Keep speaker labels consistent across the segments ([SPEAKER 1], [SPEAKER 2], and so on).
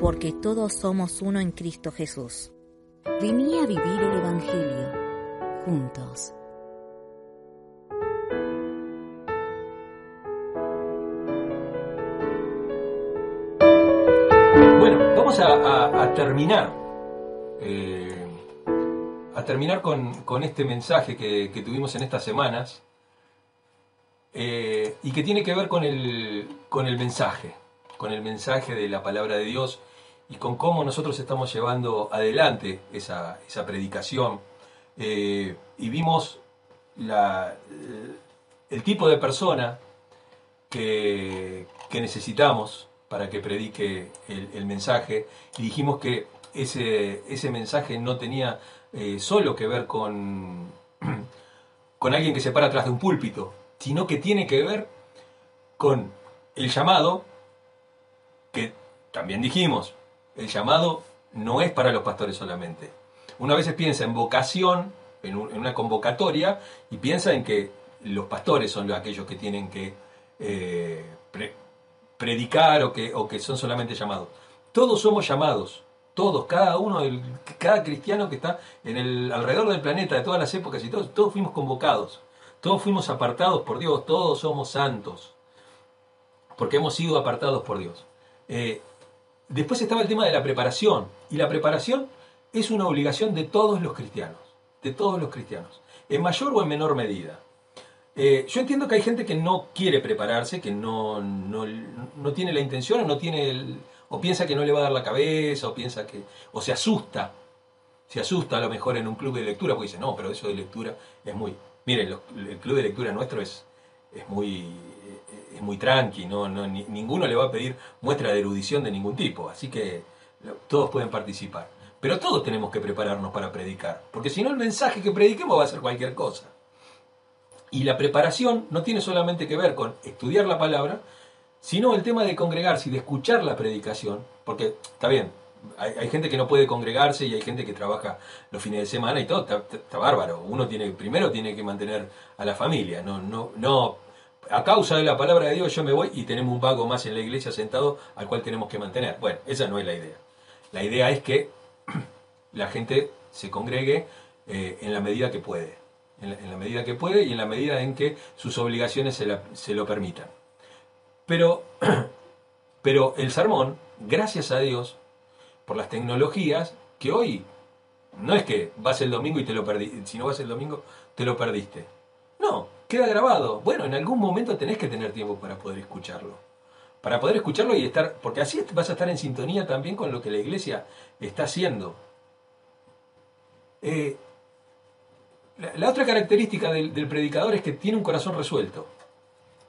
[SPEAKER 1] Porque todos somos uno en Cristo Jesús. Vení a vivir el Evangelio juntos.
[SPEAKER 2] Bueno, vamos a, terminar. eh, a terminar con, este mensaje que, tuvimos en estas semanas eh, y que tiene que ver con el mensaje, con el mensaje de la palabra de Dios y con cómo nosotros estamos llevando adelante esa, esa predicación. Eh, y vimos la, el tipo de persona que, que necesitamos para que predique el, el mensaje y dijimos que ese, ese mensaje no tenía eh, solo que ver con, con alguien que se para atrás de un púlpito, sino que tiene que ver con el llamado, que también dijimos, el llamado no es para los pastores solamente. Una vez piensa en vocación, en, un- en una convocatoria, y piensa en que los pastores son aquellos que tienen que eh, pre- predicar o que, o que son solamente llamados. Todos somos llamados, todos, cada uno, del- cada cristiano que está en el, alrededor del planeta, de todas las épocas y todos, todos fuimos convocados, todos fuimos apartados por Dios, todos somos santos, porque hemos sido apartados por Dios. Eh, después estaba el tema de la preparación, y la preparación es una obligación de todos los cristianos, de todos los cristianos, en mayor o en menor medida. Eh, yo entiendo que hay gente que no quiere prepararse, que no, no, no tiene la intención o no tiene el- o piensa que no le va a dar la cabeza, o piensa que, o se asusta, se asusta a lo mejor en un club de lectura, porque dice, no, pero eso de lectura es muy, miren, el club de lectura nuestro es, es muy, es muy tranqui, no, no, ni- ninguno le va a pedir muestra de erudición de ningún tipo, así que todos pueden participar. Pero todos tenemos que prepararnos para predicar, porque si no el mensaje que prediquemos va a ser cualquier cosa. Y la preparación no tiene solamente que ver con estudiar la palabra, sino el tema de congregarse y de escuchar la predicación, porque está bien, hay, gente que no puede congregarse y hay gente que trabaja los fines de semana y todo, está, está- está bárbaro. Uno tiene, primero tiene que mantener a la familia, no, no, no, a causa de la palabra de Dios yo me voy y tenemos un vago más en la iglesia sentado al cual tenemos que mantener. Bueno, esa no es la idea. La idea es que la gente se congregue eh, en la medida que puede, en la, medida que puede y en la medida en que sus obligaciones se lo permitan. Pero, pero el sermón, gracias a Dios, por las tecnologías, que hoy no es que vas el domingo y te lo perdiste, si no vas el domingo te lo perdiste. No, queda grabado. Bueno, en algún momento tenés que tener tiempo para poder escucharlo. Para poder escucharlo y estar, porque así vas a estar en sintonía también con lo que la iglesia está haciendo. Eh, la, otra característica del, predicador es que tiene un corazón resuelto.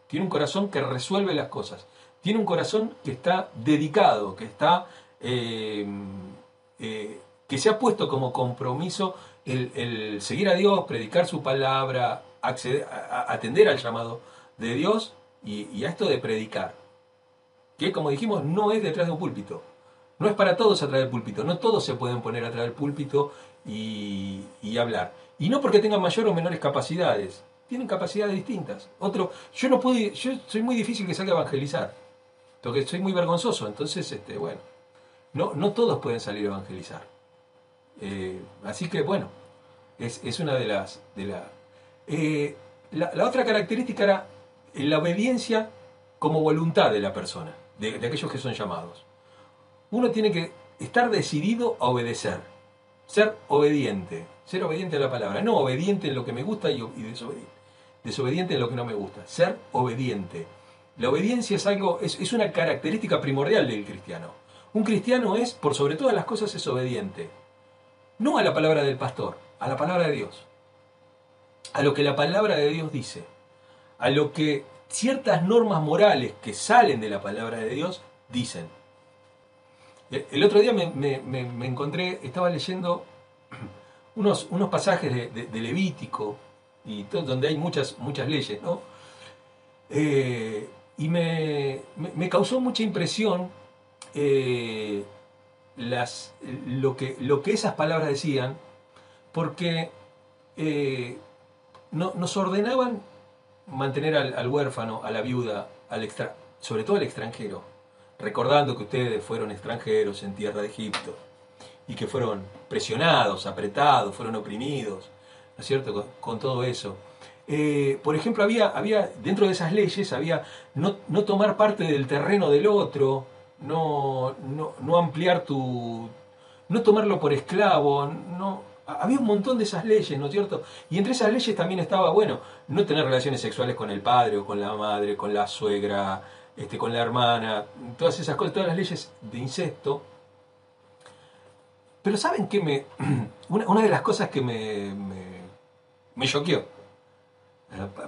[SPEAKER 2] Tiene un corazón que resuelve las cosas. Tiene un corazón que está dedicado, que está eh, eh, que se ha puesto como compromiso el seguir a Dios, predicar su palabra, acceder, a- atender al llamado de Dios y, a esto de predicar. Que como dijimos, no es detrás de un púlpito. No es para todos atrás del púlpito. No todos se pueden poner atrás del púlpito y, y hablar. Y no porque tengan mayor o menores capacidades. Tienen capacidades distintas. Otro, yo no puedo, yo soy muy difícil que salga a evangelizar. Porque soy muy vergonzoso. Entonces, este, bueno, no, no todos pueden salir a evangelizar. Eh, así que bueno, es, es una de las... De la, Eh, la, otra característica era la obediencia como voluntad de la persona, de, aquellos que son llamados. Uno tiene que estar decidido a obedecer, ser obediente, ser obediente a la palabra, no obediente en lo que me gusta y, desobediente en lo que no me gusta, ser obediente. La obediencia es algo, es, es una característica primordial del cristiano. Un cristiano es, por sobre todas las cosas, es obediente. No a la palabra del pastor, a la palabra de Dios. A lo que la palabra de Dios dice. A lo que ciertas normas morales que salen de la palabra de Dios dicen. El otro día me, encontré, estaba leyendo unos, unos pasajes de, Levítico, y donde hay muchas, muchas leyes, ¿no? Eh, y me, causó mucha impresión eh, las, lo, que, lo que esas palabras decían, porque eh, no, nos ordenaban mantener al, huérfano, a la viuda, al extra, sobre todo al extranjero, recordando que ustedes fueron extranjeros en tierra de Egipto y que fueron presionados, apretados, fueron oprimidos, ¿no es cierto?, con, todo eso. Eh, por ejemplo, había, había, dentro de esas leyes, había no, no tomar parte del terreno del otro, no, no, no ampliar tu... no tomarlo por esclavo, no, había un montón de esas leyes, ¿no es cierto? Y entre esas leyes también estaba, bueno, no tener relaciones sexuales con el padre o con la madre, con la suegra, este, con la hermana, todas esas cosas, todas las leyes de incesto. Pero ¿saben qué me... Una, de las cosas que me, me, choqueó,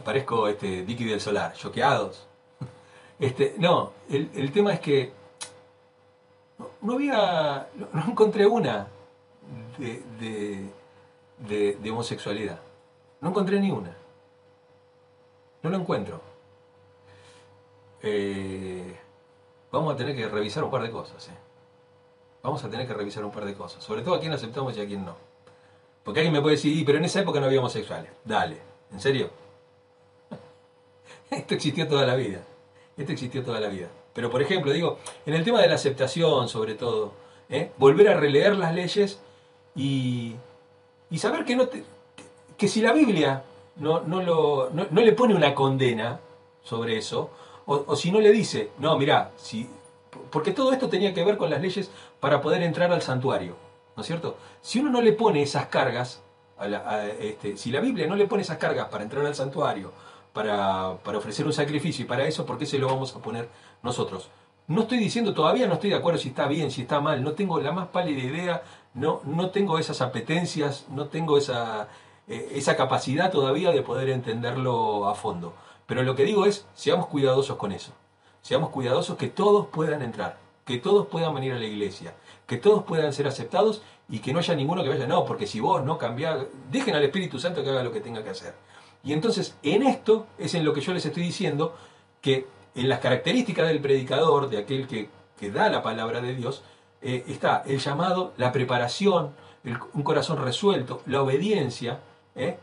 [SPEAKER 2] parezco este, Dicky del Solar, choqueados. Este, no, el, tema es que no, había, no encontré una de, homosexualidad. No encontré ni una. No lo encuentro. Eh, vamos a tener que revisar un par de cosas. Eh. Vamos a tener que revisar un par de cosas. Sobre todo a quién aceptamos y a quién no. Porque alguien me puede decir, pero en esa época no había homosexuales. Dale, ¿en serio? Esto existió toda la vida. Esto existió toda la vida. Pero por ejemplo, digo, en el tema de la aceptación, sobre todo, ¿eh? volver a releer las leyes y, saber que, no que si la Biblia no, no, lo, no, le pone una condena sobre eso, o, si no le dice, no, mira, si, porque todo esto tenía que ver con las leyes para poder entrar al santuario, ¿no es cierto? Si uno no le pone esas cargas, este, si la Biblia no le pone esas cargas para entrar al santuario, para, para ofrecer un sacrificio y para eso, ¿por qué se lo vamos a poner nosotros? No estoy diciendo, todavía no estoy de acuerdo si está bien, si está mal, no tengo la más pálida idea no, no tengo esas apetencias, no tengo esa, eh, esa capacidad todavía de poder entenderlo a fondo. Pero lo que digo es, seamos cuidadosos con eso. Seamos cuidadosos que todos puedan entrar, que todos puedan venir a la iglesia, que todos puedan ser aceptados y que no haya ninguno que vaya, no, porque si vos no cambiás, dejen al Espíritu Santo que haga lo que tenga que hacer. Y entonces, en esto es en lo que yo les estoy diciendo que en las características del predicador, de aquel que, que da la palabra de Dios, eh, está el llamado, la preparación, un corazón resuelto, la obediencia, ¿eh?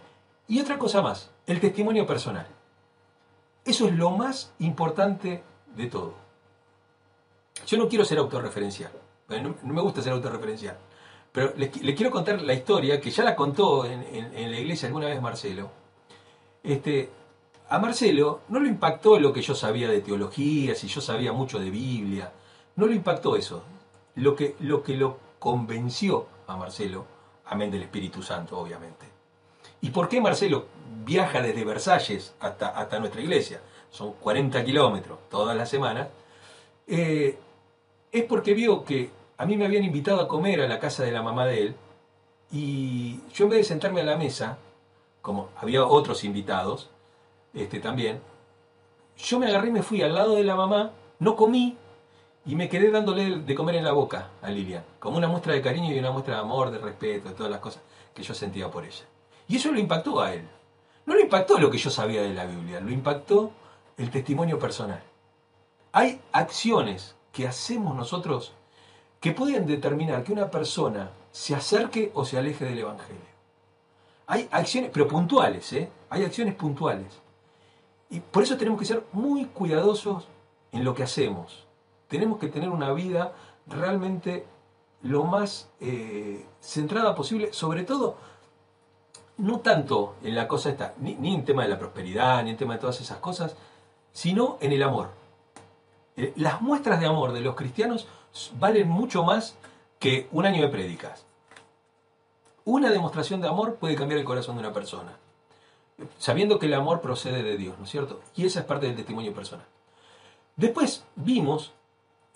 [SPEAKER 2] y otra cosa más, el testimonio personal. Eso es lo más importante de todo. Yo no quiero ser autorreferencial, no, me gusta ser autorreferencial, pero le, quiero contar la historia que ya la contó en, la iglesia alguna vez Marcelo. Este, a Marcelo no le impactó lo que yo sabía de teología, si yo sabía mucho de Biblia, no le impactó eso lo que, lo que lo convenció a Marcelo, amén del Espíritu Santo, obviamente. ¿Y por qué Marcelo viaja desde Versalles hasta, hasta nuestra iglesia? Son 40 kilómetros todas las semanas. Eh, es porque vio que a mí me habían invitado a comer a la casa de la mamá de él y yo en vez de sentarme a la mesa, como había otros invitados este, también, yo me agarré y me fui al lado de la mamá, no comí, y me quedé dándole de comer en la boca a Lilian, como una muestra de cariño y una muestra de amor, de respeto, de todas las cosas que yo sentía por ella. Y eso lo impactó a él. No lo impactó lo que yo sabía de la Biblia, lo impactó el testimonio personal. Hay acciones que hacemos nosotros que pueden determinar que una persona se acerque o se aleje del Evangelio. Hay acciones, pero puntuales, ¿eh? Hay acciones puntuales. Y por eso tenemos que ser muy cuidadosos en lo que hacemos tenemos que tener una vida realmente lo más eh, centrada posible, sobre todo, no tanto en la cosa esta, ni, ni, en tema de la prosperidad, ni en tema de todas esas cosas, sino en el amor. Eh, las muestras de amor de los cristianos valen mucho más que un año de prédicas. Una demostración de amor puede cambiar el corazón de una persona, sabiendo que el amor procede de Dios, ¿no es cierto? Y esa es parte del testimonio personal. Después vimos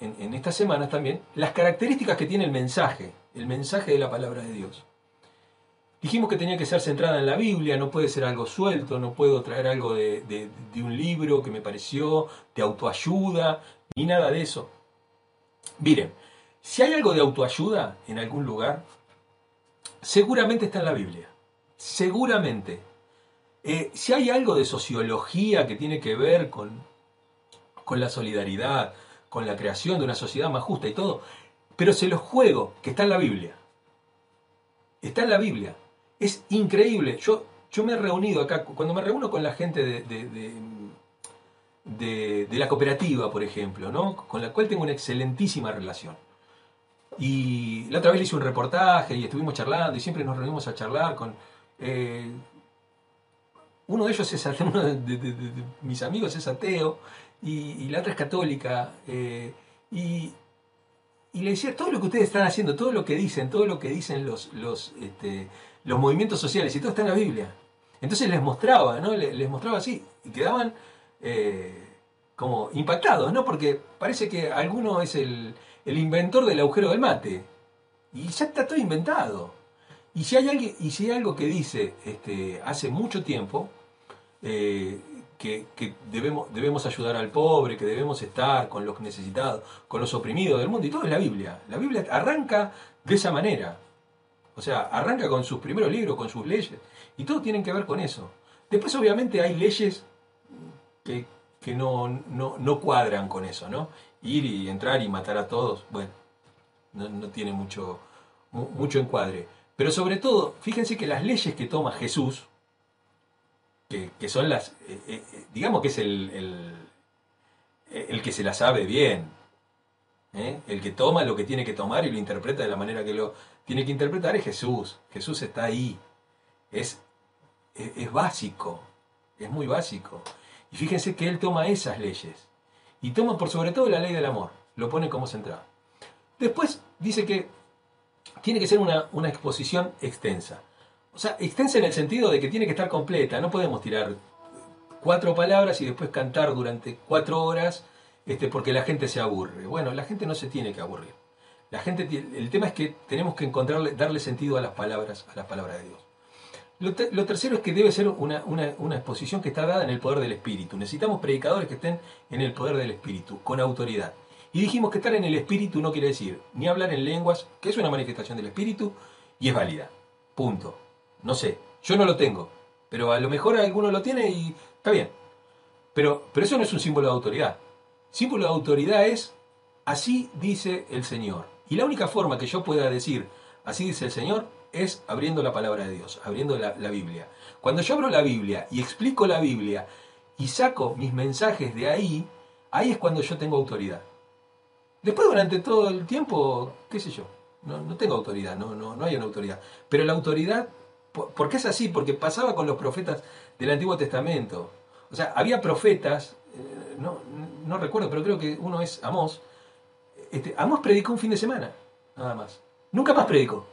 [SPEAKER 2] en, estas semanas también las características que tiene el mensaje, el mensaje de la palabra de Dios. Dijimos que tenía que ser centrada en la Biblia, no puede ser algo suelto, no puedo traer algo de, un libro que me pareció, de autoayuda, ni nada de eso. Miren, Si hay algo de autoayuda en algún lugar, seguramente está en la Biblia. Seguramente. Eh, si hay algo de sociología que tiene que ver con, con la solidaridad, con la creación de una sociedad más justa y todo, pero se los juego que está en la Biblia. Está en la Biblia. Es increíble. Yo, yo me he reunido acá, cuando me reúno con la gente de, de, de, la cooperativa, por ejemplo, ¿no? con la cual tengo una excelentísima relación. Y la otra vez le hice un reportaje y estuvimos charlando y siempre nos reunimos a charlar con... Eh, uno de ellos es uno de, mis amigos es ateo y, la otra es católica. Eh, y, le decía, todo lo que ustedes están haciendo, todo lo que dicen, todo lo que dicen los, los, este, los movimientos sociales, y todo está en la Biblia. Entonces les mostraba, ¿no? Les, mostraba así, y quedaban eh, como impactados, ¿no? Porque parece que alguno es el, el, inventor del agujero del mate, y ya está todo inventado. Y si hay, alguien, y si hay algo que dice este, hace mucho tiempo, eh, que, debemos, debemos ayudar al pobre, que debemos estar con los necesitados, con los oprimidos del mundo, y todo es la Biblia. La Biblia arranca de esa manera. O sea, arranca con sus primeros libros, con sus leyes, y todo tiene que ver con eso. Después, obviamente, hay leyes que, no, no, cuadran con eso, ¿no? Ir y entrar y matar a todos, bueno, no, tiene mucho, mucho encuadre. Pero sobre todo, fíjense que las leyes que toma Jesús, que, son las, eh, eh, eh, digamos que es el, el, que se la sabe bien, el que toma lo que tiene que tomar y lo interpreta de la manera que lo tiene que interpretar es Jesús. Jesús está ahí, es, es, básico, es muy básico. Y fíjense que él toma esas leyes y toma por sobre todo la ley del amor, lo pone como central. Después dice que tiene que ser una, una exposición extensa. O sea, extensa en el sentido de que tiene que estar completa. No podemos tirar cuatro palabras y después cantar durante cuatro horas este, porque la gente se aburre. Bueno, la gente no se tiene que aburrir. La gente, el tema es que tenemos que encontrarle, darle sentido a las palabras, a las palabras de Dios. Lo, tercero es que debe ser una, una, exposición que está dada en el poder del Espíritu. Necesitamos predicadores que estén en el poder del Espíritu, con autoridad. Y dijimos que estar en el Espíritu no quiere decir ni hablar en lenguas, que es una manifestación del Espíritu y es válida. Punto. No sé, yo no lo tengo, pero a lo mejor alguno lo tiene y está bien. Pero, pero eso no es un símbolo de autoridad. Símbolo de autoridad es, así dice el Señor. Y la única forma que yo pueda decir, así dice el Señor, es abriendo la palabra de Dios, abriendo la, la Biblia. Cuando yo abro la Biblia y explico la Biblia y saco mis mensajes de ahí, ahí es cuando yo tengo autoridad. Después durante todo el tiempo, qué sé yo, no, no tengo autoridad, no, no, no hay una autoridad. Pero la autoridad ¿Por qué es así? Porque pasaba con los profetas del Antiguo Testamento. O sea, había profetas, eh, no, recuerdo, pero creo que uno es Amós. Este, Amós predicó un fin de semana, nada más. Nunca más predicó.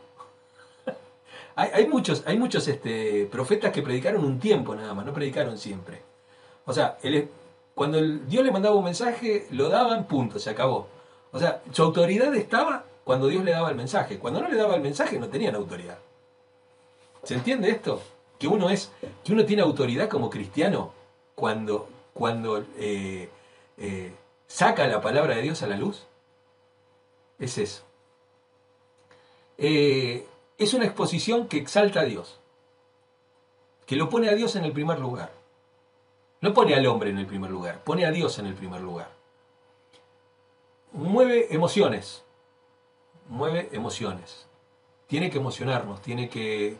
[SPEAKER 2] hay, muchos, hay muchos este, profetas que predicaron un tiempo nada más, no predicaron siempre. O sea, cuando Dios le mandaba un mensaje, lo daban, punto, se acabó. O sea, su autoridad estaba cuando Dios le daba el mensaje. Cuando no le daba el mensaje, no tenían autoridad. ¿Se entiende esto? Que uno es, que uno tiene autoridad como cristiano cuando, cuando eh, eh, saca la palabra de Dios a la luz. Es eso. Eh, es una exposición que exalta a Dios, que lo pone a Dios en el primer lugar. No pone al hombre en el primer lugar, pone a Dios en el primer lugar. Mueve emociones, mueve emociones. Tiene que emocionarnos, tiene que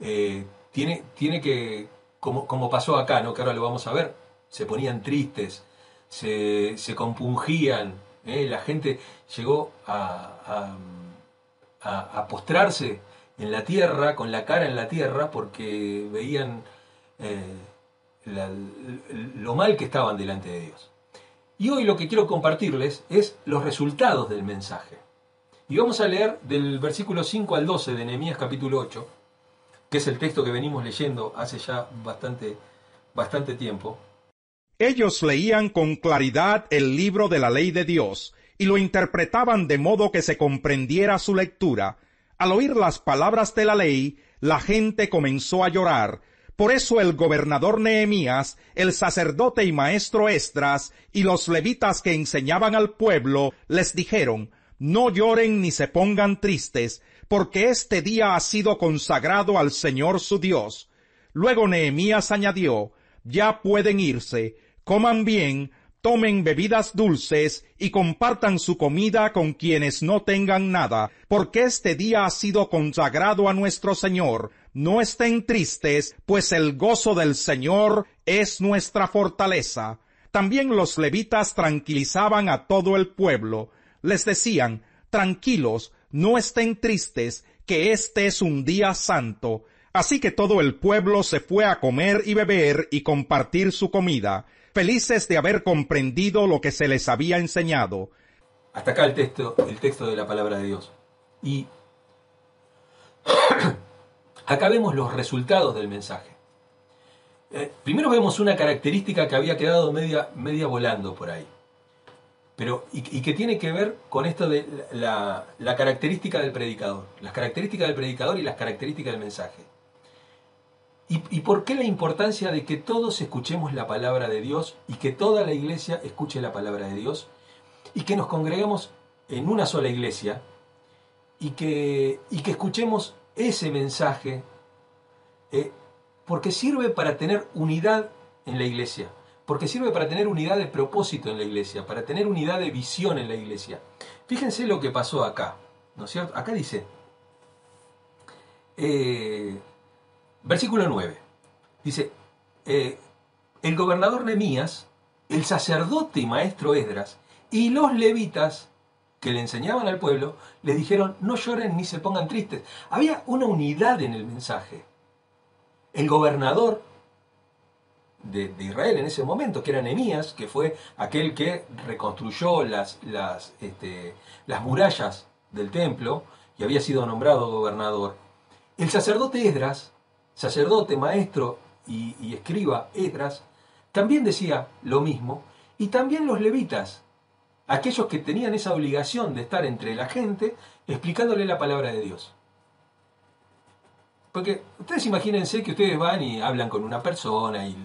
[SPEAKER 2] eh, tiene, tiene que, como, como, pasó acá, ¿no? que ahora lo vamos a ver, se ponían tristes, se, compungían, ¿eh? la gente llegó a, a, postrarse en la tierra, con la cara en la tierra, porque veían eh, lo mal que estaban delante de Dios. Y hoy lo que quiero compartirles es los resultados del mensaje. Y vamos a leer del versículo 5 al 12 de Nehemías capítulo 8 que es el texto que venimos leyendo hace ya bastante, bastante tiempo.
[SPEAKER 3] Ellos leían con claridad el libro de la ley de Dios y lo interpretaban de modo que se comprendiera su lectura. Al oír las palabras de la ley, la gente comenzó a llorar. Por eso el gobernador Nehemías, el sacerdote y maestro Estras y los levitas que enseñaban al pueblo les dijeron, no lloren ni se pongan tristes, porque este día ha sido consagrado al Señor su Dios. Luego Nehemías añadió, ya pueden irse, coman bien, tomen bebidas dulces y compartan su comida con quienes no tengan nada, porque este día ha sido consagrado a nuestro Señor. No estén tristes, pues el gozo del Señor es nuestra fortaleza. También los levitas tranquilizaban a todo el pueblo. Les decían, tranquilos, no estén tristes, que este es un día santo. Así que todo el pueblo se fue a comer y beber y compartir su comida felices de haber comprendido lo que se les había enseñado.
[SPEAKER 2] Hasta acá el texto, el texto de la palabra de Dios. Y acá vemos los resultados del mensaje. Eh, primero vemos una característica que había quedado media, media volando por ahí. Pero, y, que tiene que ver con esto de la, característica del predicador. Las características del predicador y las características del mensaje. ¿Y, por qué la importancia de que todos escuchemos la palabra de Dios y que toda la iglesia escuche la palabra de Dios y que nos congreguemos en una sola iglesia y que, y que escuchemos ese mensaje eh, porque sirve para tener unidad en la iglesia, porque sirve para tener unidad de propósito en la iglesia, para tener unidad de visión en la iglesia. Fíjense lo que pasó acá, ¿no es cierto? Acá dice, eh, Versículo 9. Dice, eh, el gobernador Nemías, el sacerdote y maestro Esdras y los levitas que le enseñaban al pueblo, le dijeron, no lloren ni se pongan tristes. Había una unidad en el mensaje. El gobernador de, Israel en ese momento, que era Nemías, que fue aquel que reconstruyó las, las, este, las murallas del templo y había sido nombrado gobernador. El sacerdote Esdras sacerdote, maestro y, escriba Edras, también decía lo mismo, y también los levitas, aquellos que tenían esa obligación de estar entre la gente explicándole la palabra de Dios. Porque ustedes imagínense que ustedes van y hablan con una persona y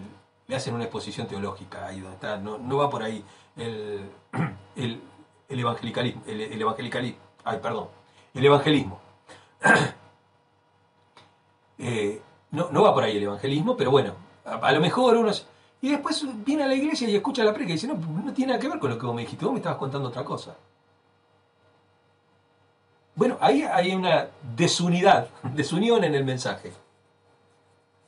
[SPEAKER 2] le hacen una exposición teológica ahí donde está, no, va por ahí el, el, evangelicalismo, el, el evangelicalismo, ay, perdón, el evangelismo. eh, no, no va por ahí el evangelismo, pero bueno, a, lo mejor uno... Y después viene a la iglesia y escucha la predica y dice, no, no tiene nada que ver con lo que vos me dijiste, vos me estabas contando otra cosa. Bueno, ahí hay una desunidad, desunión en el mensaje.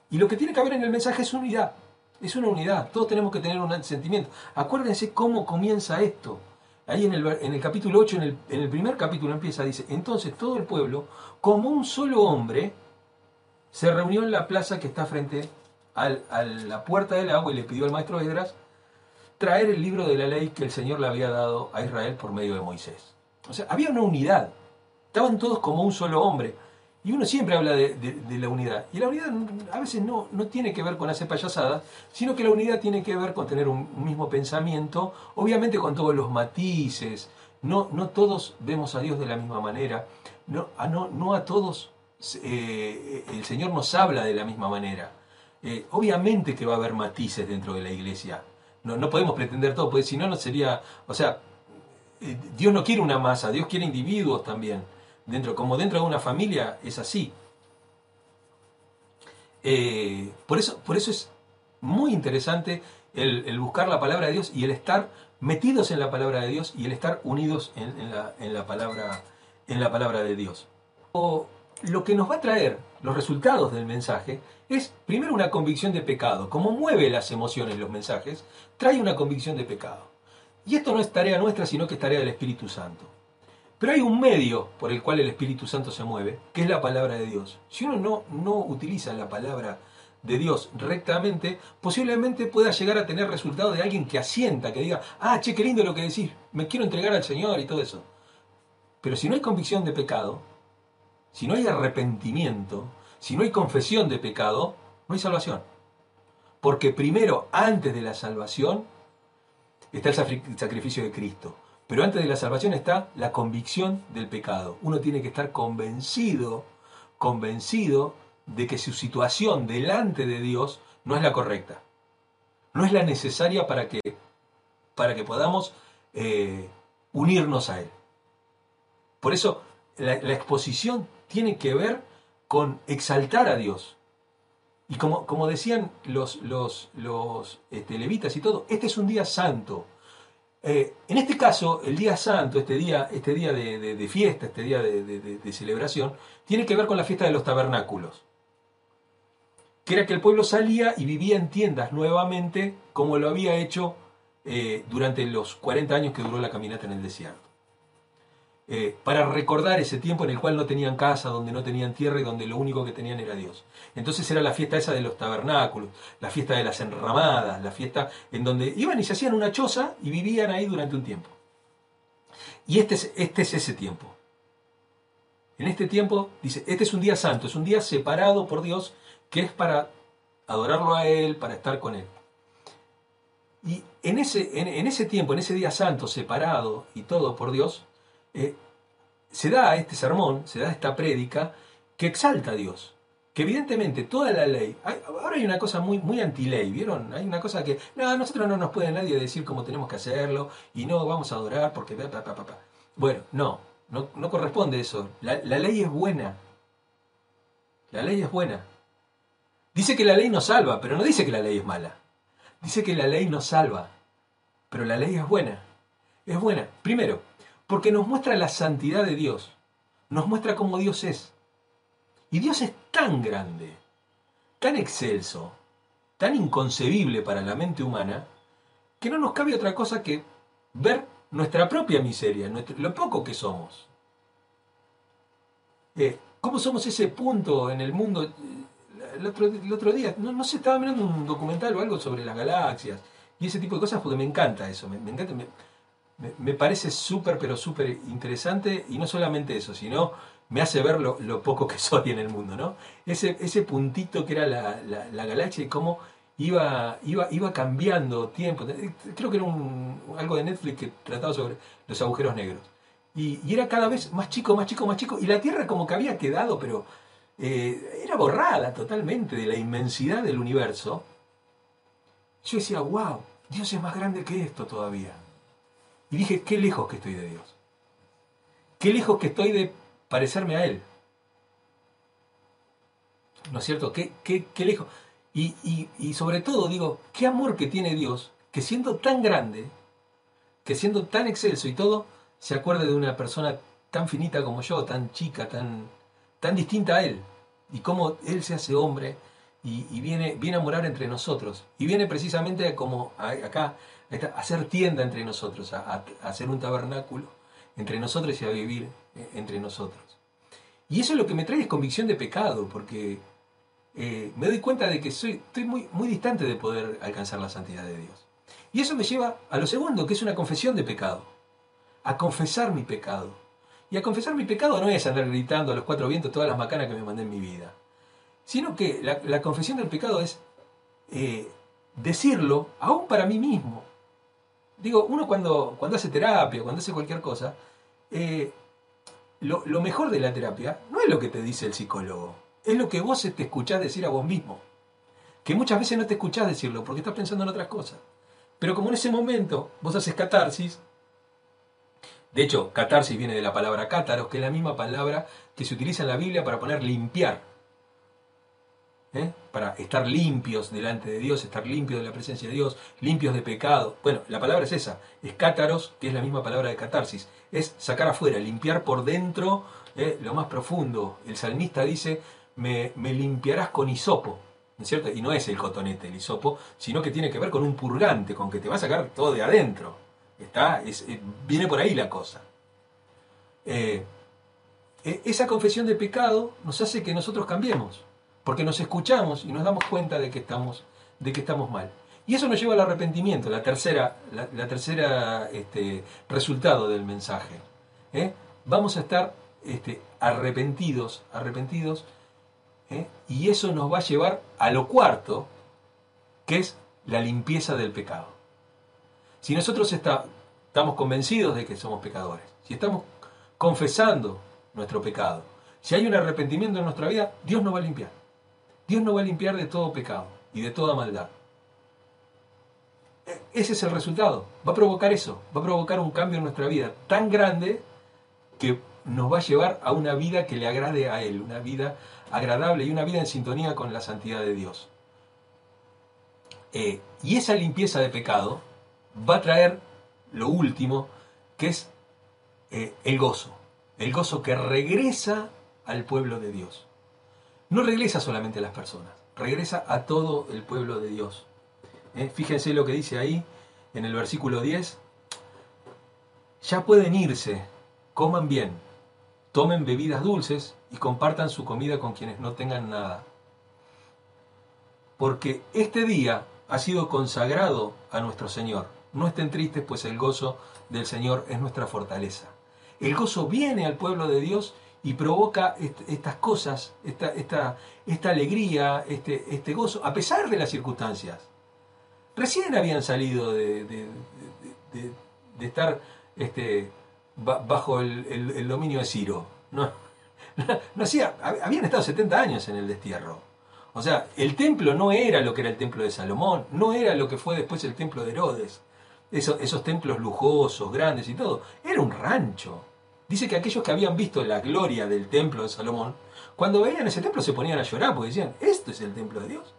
[SPEAKER 2] Y lo que tiene que haber en el mensaje es unidad. Es una unidad. Todos tenemos que tener un sentimiento. Acuérdense cómo comienza esto. Ahí en el, en el capítulo 8, en el, en el primer capítulo empieza, dice, entonces todo el pueblo, como un solo hombre, se reunió en la plaza que está frente a la puerta del agua y le pidió al maestro Esdras traer el libro de la ley que el Señor le había dado a Israel por medio de Moisés. O sea, había una unidad. Estaban todos como un solo hombre. Y uno siempre habla de, la unidad. Y la unidad a veces no, no, tiene que ver con hacer payasadas, sino que la unidad tiene que ver con tener un, mismo pensamiento, obviamente con todos los matices. No, no todos vemos a Dios de la misma manera. No, no, no a todos eh, el Señor nos habla de la misma manera. Eh, obviamente que va a haber matices dentro de la iglesia. No, no podemos pretender todo, porque si no, no sería. O sea, eh, Dios no quiere una masa, Dios quiere individuos también. Dentro, como dentro de una familia es así. por, eso, por eso es muy interesante el, buscar la palabra de Dios y el estar metidos en la palabra de Dios y el estar unidos en, la, en la, palabra, en la palabra de Dios lo que nos va a traer los resultados del mensaje es primero una convicción de pecado. Como mueve las emociones los mensajes, trae una convicción de pecado. Y esto no es tarea nuestra, sino que es tarea del Espíritu Santo. Pero hay un medio por el cual el Espíritu Santo se mueve, que es la palabra de Dios. Si uno no, no utiliza la palabra de Dios rectamente, posiblemente pueda llegar a tener resultado de alguien que asienta, que diga, ah, che, qué lindo lo que decís, me quiero entregar al Señor y todo eso. Pero si no hay convicción de pecado, si no hay arrepentimiento, si no hay confesión de pecado, no hay salvación. Porque primero, antes de la salvación, está el sacrificio de Cristo. Pero antes de la salvación está la convicción del pecado. Uno tiene que estar convencido, convencido de que su situación delante de Dios no es la correcta. No es la necesaria para que, para que podamos eh, unirnos a Él. Por eso la, exposición tiene que ver con exaltar a Dios. Y como, como decían los, los, los este, levitas y todo, este es un día santo. Eh, en este caso, el día santo, este día, este día de, fiesta, este día de, celebración, tiene que ver con la fiesta de los tabernáculos. Que era que el pueblo salía y vivía en tiendas nuevamente como lo había hecho eh, durante los 40 años que duró la caminata en el desierto. Eh, para recordar ese tiempo en el cual no tenían casa, donde no tenían tierra y donde lo único que tenían era Dios. Entonces era la fiesta esa de los tabernáculos, la fiesta de las enramadas, la fiesta en donde iban y se hacían una choza y vivían ahí durante un tiempo. Y este es, este es ese tiempo. En este tiempo, dice, este es un día santo, es un día separado por Dios que es para adorarlo a Él, para estar con Él. Y en ese, en ese tiempo, en ese día santo, separado y todo por Dios, eh, se da este sermón, se da esta prédica que exalta a Dios. Que evidentemente toda la ley, ahora hay una cosa muy, muy anti-ley, ¿vieron? Hay una cosa que, no, nosotros no nos puede nadie decir cómo tenemos que hacerlo y no vamos a adorar porque... Bueno, no, no, corresponde eso. La, la ley es buena. La ley es buena. Dice que la ley nos salva, pero no dice que la ley es mala. Dice que la ley nos salva, pero la ley es buena. Es buena. Primero, porque nos muestra la santidad de Dios, nos muestra cómo Dios es. Y Dios es tan grande, tan excelso, tan inconcebible para la mente humana, que no nos cabe otra cosa que ver nuestra propia miseria, lo poco que somos. Eh, ¿Cómo somos ese punto en el mundo? El otro, día, no, sé, estaba mirando un documental o algo sobre las galaxias y ese tipo de cosas porque me encanta eso, me, encanta, parece súper, pero súper interesante, y no solamente eso, sino me hace ver lo, poco que soy en el mundo, ¿no? Ese, ese puntito que era la, la, galaxia y cómo iba, iba, iba cambiando tiempo. Creo que era un, algo de Netflix que trataba sobre los agujeros negros. Y, era cada vez más chico, más chico, más chico, y la Tierra como que había quedado, pero eh, era borrada totalmente de la inmensidad del universo. Yo decía, wow, Dios es más grande que esto todavía. Y dije, qué lejos que estoy de Dios. Qué lejos que estoy de parecerme a Él. ¿No es cierto? Qué, qué, lejos. Y, y, sobre todo digo, qué amor que tiene Dios, que siendo tan grande, que siendo tan excelso y todo, se acuerde de una persona tan finita como yo, tan chica, tan, tan distinta a Él. Y cómo Él se hace hombre y, viene, viene a morar entre nosotros. Y viene precisamente como acá hacer tienda entre nosotros, hacer un tabernáculo entre nosotros y a vivir eh, entre nosotros. Y eso es lo que me trae es convicción de pecado, porque eh, me doy cuenta de que soy, estoy muy, muy distante de poder alcanzar la santidad de Dios. Y eso me lleva a lo segundo, que es una confesión de pecado, a confesar mi pecado. Y a confesar mi pecado no es andar gritando a los cuatro vientos todas las macanas que me mandé en mi vida, sino que la, confesión del pecado es eh, decirlo aún para mí mismo, digo, uno cuando, cuando hace terapia, cuando hace cualquier cosa, eh, lo, mejor de la terapia no es lo que te dice el psicólogo, es lo que vos te escuchás decir a vos mismo. Que muchas veces no te escuchás decirlo porque estás pensando en otras cosas. Pero como en ese momento vos haces catarsis, de hecho, catarsis viene de la palabra cátaros, que es la misma palabra que se utiliza en la Biblia para poner limpiar. ¿Eh? para estar limpios delante de Dios, estar limpios de la presencia de Dios, limpios de pecado. Bueno, la palabra es esa, es cátaros, que es la misma palabra de catarsis, es sacar afuera, limpiar por dentro ¿eh? lo más profundo. El salmista dice, me, limpiarás con hisopo, ¿no es cierto? Y no es el cotonete, el hisopo, sino que tiene que ver con un purgante, con que te va a sacar todo de adentro. Está, eh, viene por ahí la cosa. esa confesión de pecado nos hace que nosotros cambiemos porque nos escuchamos y nos damos cuenta de que estamos, de que estamos mal. Y eso nos lleva al arrepentimiento, la tercera, la, tercera este, resultado del mensaje. ¿eh? Vamos a estar este, arrepentidos, arrepentidos, ¿eh? y eso nos va a llevar a lo cuarto, que es la limpieza del pecado. Si nosotros estamos convencidos de que somos pecadores, si estamos confesando nuestro pecado, si hay un arrepentimiento en nuestra vida, Dios nos va a limpiar. Dios nos va a limpiar de todo pecado y de toda maldad. E, ese es el resultado. Va a provocar eso. Va a provocar un cambio en nuestra vida tan grande que nos va a llevar a una vida que le agrade a Él, una vida agradable y una vida en sintonía con la santidad de Dios. Eh, y esa limpieza de pecado va a traer lo último, que es eh, el gozo. El gozo que regresa al pueblo de Dios. No regresa solamente a las personas, regresa a todo el pueblo de Dios. Eh, fíjense lo que dice ahí en el versículo 10. Ya pueden irse, coman bien, tomen bebidas dulces y compartan su comida con quienes no tengan nada. Porque este día ha sido consagrado a nuestro Señor. No estén tristes, pues el gozo del Señor es nuestra fortaleza. El gozo viene al pueblo de Dios y provoca estas cosas, esta, esta, esta alegría, este, este, gozo, a pesar de las circunstancias. Recién habían salido de, de, estar este, bajo el, dominio de Ciro. No, no, hacía, habían estado 70 años en el destierro. O sea, el templo no era lo que era el templo de Salomón, no era lo que fue después el templo de Herodes, esos, esos templos lujosos, grandes y todo. Era un rancho. Dice que aquellos que habían visto la gloria del templo de Salomón, cuando veían ese templo se ponían a llorar porque decían, esto es el templo de Dios.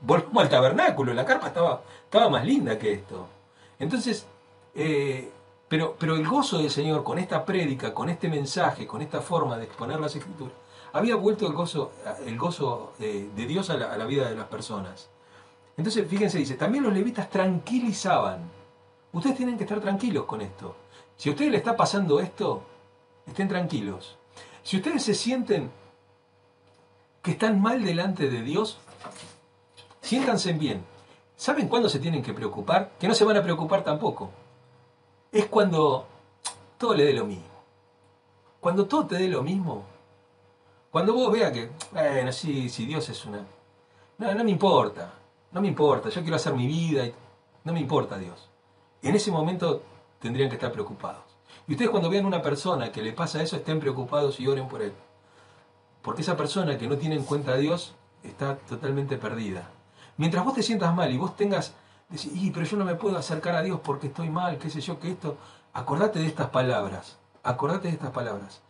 [SPEAKER 2] Volvamos al tabernáculo, la carpa estaba, estaba más linda que esto. Entonces, eh, pero, pero el gozo del Señor con esta prédica, con este mensaje, con esta forma de exponer las escrituras, había vuelto el gozo, el gozo eh, de Dios a la, vida de las personas. Entonces, fíjense, dice, también los levitas tranquilizaban. Ustedes tienen que estar tranquilos con esto. Si a ustedes le está pasando esto, estén tranquilos. Si ustedes se sienten que están mal delante de Dios, siéntanse bien. ¿Saben cuándo se tienen que preocupar? Que no se van a preocupar tampoco. Es cuando todo le dé lo mismo. Cuando todo te dé lo mismo, cuando vos veas que, bueno, sí, si Dios es una... No, no me importa, no me importa, yo quiero hacer mi vida, y no me importa Dios. En ese momento tendrían que estar preocupados. Y ustedes cuando vean una persona que le pasa eso, estén preocupados y oren por él. Porque esa persona que no tiene en cuenta a Dios está totalmente perdida. Mientras vos te sientas mal y vos tengas, decir, y pero yo no me puedo acercar a Dios porque estoy mal, qué sé yo, que esto, acordate de estas palabras, acordate de estas palabras.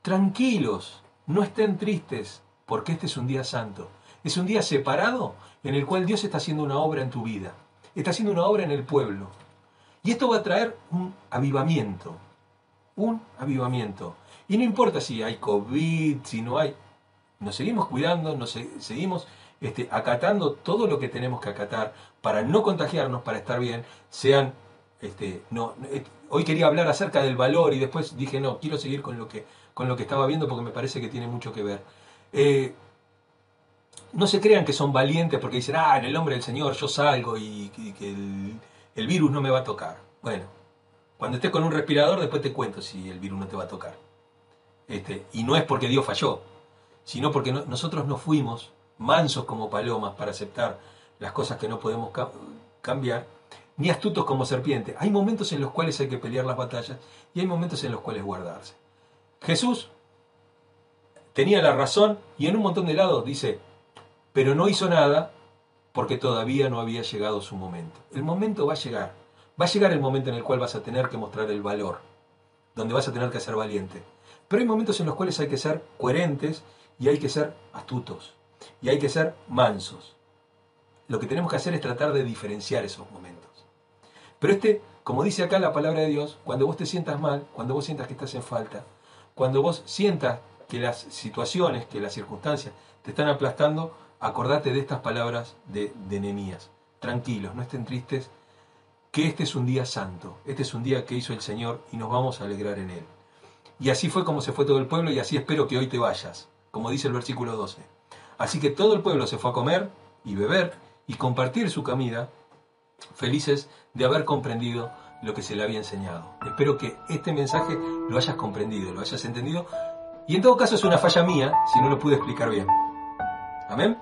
[SPEAKER 2] Tranquilos, no estén tristes, porque este es un día santo. Es un día separado en el cual Dios está haciendo una obra en tu vida. Está haciendo una obra en el pueblo. Y esto va a traer un avivamiento. Un avivamiento. Y no importa si hay COVID, si no hay. Nos seguimos cuidando, nos seguimos este, acatando todo lo que tenemos que acatar para no contagiarnos, para estar bien. Sean. Este, no, eh, hoy quería hablar acerca del valor y después dije, no, quiero seguir con lo que con lo que estaba viendo porque me parece que tiene mucho que ver. Eh, no se crean que son valientes porque dicen, ah, en el nombre del Señor yo salgo y, que el, virus no me va a tocar. Bueno, cuando estés con un respirador después te cuento si el virus no te va a tocar. Este, y no es porque Dios falló, sino porque nosotros no fuimos mansos como palomas para aceptar las cosas que no podemos cambiar, ni astutos como serpientes. Hay momentos en los cuales hay que pelear las batallas y hay momentos en los cuales guardarse. Jesús tenía la razón y en un montón de lados dice, pero no hizo nada porque todavía no había llegado su momento. El momento va a llegar. Va a llegar el momento en el cual vas a tener que mostrar el valor, donde vas a tener que ser valiente. Pero hay momentos en los cuales hay que ser coherentes y hay que ser astutos y hay que ser mansos. Lo que tenemos que hacer es tratar de diferenciar esos momentos. Pero este, como dice acá la palabra de Dios, cuando vos te sientas mal, cuando vos sientas que estás en falta, cuando vos sientas que las situaciones, que las circunstancias te están aplastando, acordate de estas palabras de, de Tranquilos, no estén tristes, que este es un día santo, este es un día que hizo el Señor y nos vamos a alegrar en él. Y así fue como se fue todo el pueblo y así espero que hoy te vayas, como dice el versículo 12. Así que todo el pueblo se fue a comer y beber y compartir su comida, felices de haber comprendido lo que se le había enseñado. Espero que este mensaje lo hayas comprendido, lo hayas entendido. Y en todo caso es una falla mía si no lo pude explicar bien. Amén.